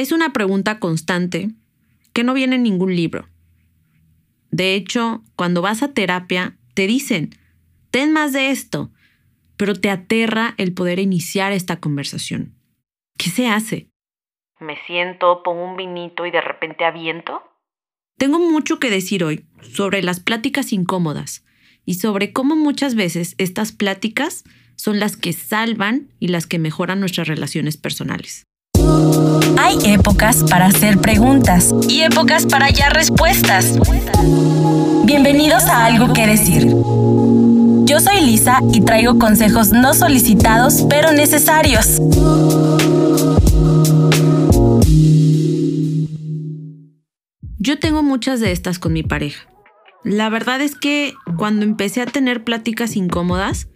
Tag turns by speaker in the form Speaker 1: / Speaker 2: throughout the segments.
Speaker 1: Es una pregunta constante que no viene en ningún libro. De hecho, cuando vas a terapia, te dicen, ten más de esto, pero te aterra el poder iniciar esta conversación. ¿Qué se hace?
Speaker 2: ¿Me siento, pongo un vinito y de repente aviento?
Speaker 1: Tengo mucho que decir hoy sobre las pláticas incómodas y sobre cómo muchas veces estas pláticas son las que salvan y las que mejoran nuestras relaciones personales.
Speaker 3: Hay épocas para hacer preguntas y épocas para hallar respuestas. Bienvenidos a Algo que Decir. Yo soy Lisa y traigo consejos no solicitados pero necesarios.
Speaker 1: Yo tengo muchas de estas con mi pareja. La verdad es que cuando empecé a tener pláticas incómodas,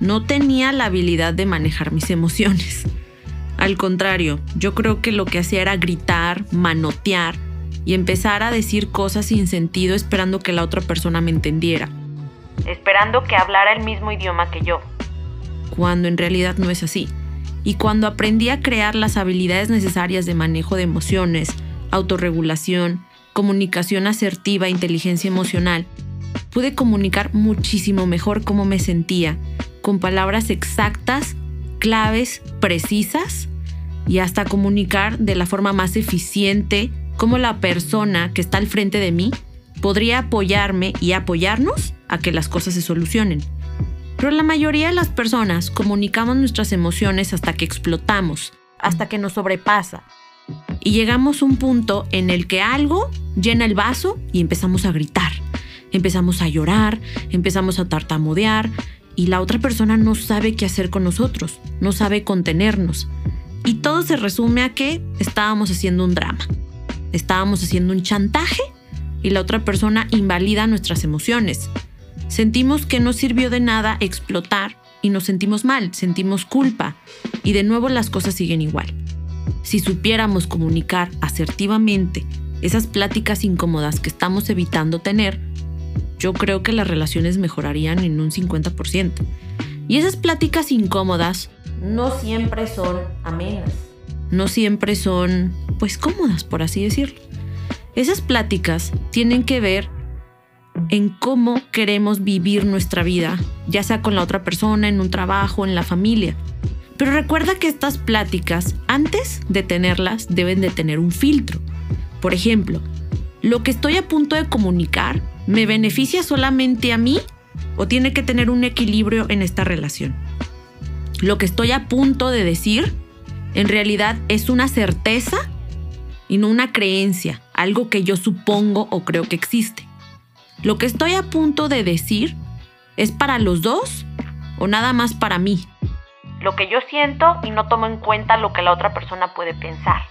Speaker 1: no tenía la habilidad de manejar mis emociones. Al contrario, yo creo que lo que hacía era gritar, manotear y empezar a decir cosas sin sentido esperando que la otra persona me entendiera.
Speaker 2: Esperando que hablara el mismo idioma que yo.
Speaker 1: Cuando en realidad no es así. Y cuando aprendí a crear las habilidades necesarias de manejo de emociones, autorregulación, comunicación asertiva, inteligencia emocional, pude comunicar muchísimo mejor cómo me sentía, con palabras exactas, claves, precisas y hasta comunicar de la forma más eficiente cómo la persona que está al frente de mí podría apoyarme y apoyarnos a que las cosas se solucionen. Pero la mayoría de las personas comunicamos nuestras emociones hasta que explotamos, hasta que nos sobrepasa, y llegamos a un punto en el que algo llena el vaso y empezamos a gritar, empezamos a llorar, empezamos a tartamudear y la otra persona no sabe qué hacer con nosotros, no sabe contenernos. Y todo se resume a que estábamos haciendo un drama, estábamos haciendo un chantaje y la otra persona invalida nuestras emociones. Sentimos que no sirvió de nada explotar y nos sentimos mal, sentimos culpa y de nuevo las cosas siguen igual. Si supiéramos comunicar asertivamente esas pláticas incómodas que estamos evitando tener, yo creo que las relaciones mejorarían en un 50%. Y esas pláticas incómodas
Speaker 2: no siempre son amenas.
Speaker 1: No siempre son, pues, cómodas, por así decirlo. Esas pláticas tienen que ver en cómo queremos vivir nuestra vida, ya sea con la otra persona, en un trabajo, en la familia. Pero recuerda que estas pláticas, antes de tenerlas, deben de tener un filtro. Por ejemplo, ¿lo que estoy a punto de comunicar me beneficia solamente a mí o tiene que tener un equilibrio en esta relación? Lo que estoy a punto de decir en realidad es una certeza y no una creencia, algo que yo supongo o creo que existe. Lo que estoy a punto de decir es para los dos o nada más para mí
Speaker 2: lo que yo siento y no tomo en cuenta lo que la otra persona puede pensar.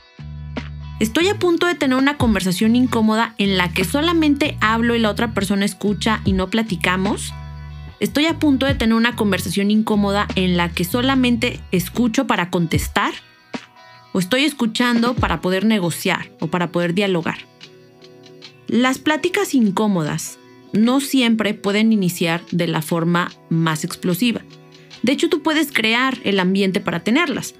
Speaker 1: Estoy a punto de tener una conversación incómoda en la que solamente hablo y la otra persona escucha y no platicamos. Estoy a punto de tener una conversación incómoda en la que solamente escucho para contestar. O estoy escuchando para poder negociar o para poder dialogar. Las pláticas incómodas no siempre pueden iniciar de la forma más explosiva. De hecho, tú puedes crear el ambiente para tenerlas.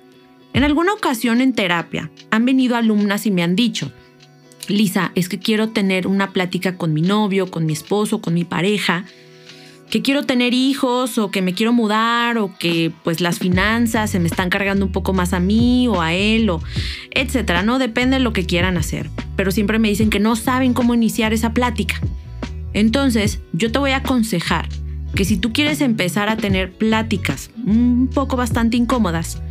Speaker 1: En alguna ocasión en terapia han venido alumnas y me han dicho, Lisa, es que quiero tener una plática con mi novio, con mi esposo, con mi pareja, que quiero tener hijos o que me quiero mudar o que pues las finanzas se me están cargando un poco más a mí o a él o etcétera, no depende de lo que quieran hacer, pero siempre me dicen que no saben cómo iniciar esa plática. Entonces, yo te voy a aconsejar que si tú quieres empezar a tener pláticas un poco bastante incómodas,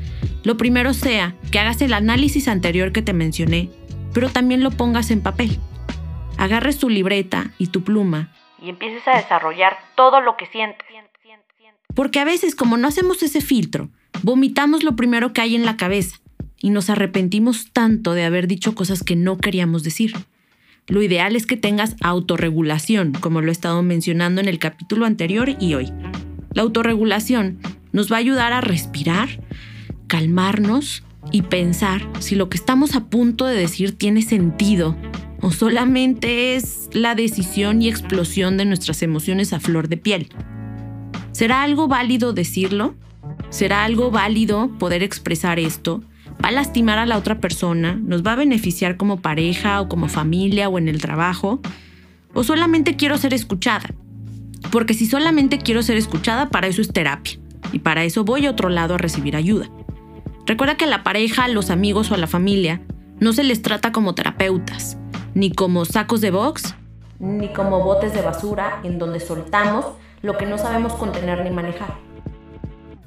Speaker 1: lo primero sea que hagas el análisis anterior que te mencioné, pero también lo pongas en papel. Agarres tu libreta y tu pluma
Speaker 2: y empieces a desarrollar todo lo que sientes.
Speaker 1: Porque a veces como no hacemos ese filtro, vomitamos lo primero que hay en la cabeza y nos arrepentimos tanto de haber dicho cosas que no queríamos decir. Lo ideal es que tengas autorregulación, como lo he estado mencionando en el capítulo anterior y hoy. La autorregulación nos va a ayudar a respirar, calmarnos y pensar si lo que estamos a punto de decir tiene sentido o solamente es la decisión y explosión de nuestras emociones a flor de piel. ¿Será algo válido decirlo? ¿Será algo válido poder expresar esto? va a lastimar a la otra persona, nos va a beneficiar como pareja o como familia o en el trabajo, o solamente quiero ser escuchada. Porque si solamente quiero ser escuchada, para eso es terapia. Y para eso voy a otro lado a recibir ayuda. Recuerda que a la pareja, a los amigos o a la familia no se les trata como terapeutas, ni como sacos de box,
Speaker 2: ni como botes de basura en donde soltamos lo que no sabemos contener ni manejar.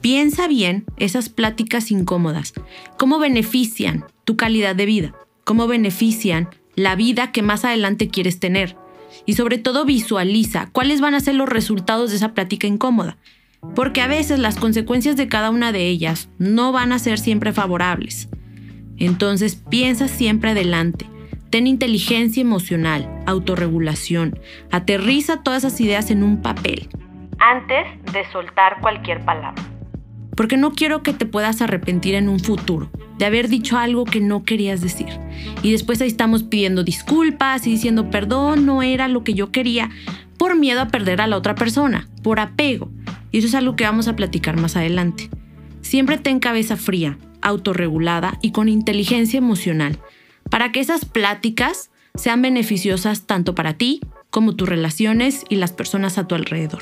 Speaker 1: Piensa bien esas pláticas incómodas, cómo benefician tu calidad de vida, cómo benefician la vida que más adelante quieres tener. Y sobre todo visualiza cuáles van a ser los resultados de esa plática incómoda. Porque a veces las consecuencias de cada una de ellas no van a ser siempre favorables. Entonces piensa siempre adelante. Ten inteligencia emocional, autorregulación. Aterriza todas esas ideas en un papel.
Speaker 2: Antes de soltar cualquier palabra
Speaker 1: porque no quiero que te puedas arrepentir en un futuro de haber dicho algo que no querías decir. Y después ahí estamos pidiendo disculpas y diciendo, perdón, no era lo que yo quería, por miedo a perder a la otra persona, por apego. Y eso es algo que vamos a platicar más adelante. Siempre ten cabeza fría, autorregulada y con inteligencia emocional, para que esas pláticas sean beneficiosas tanto para ti como tus relaciones y las personas a tu alrededor.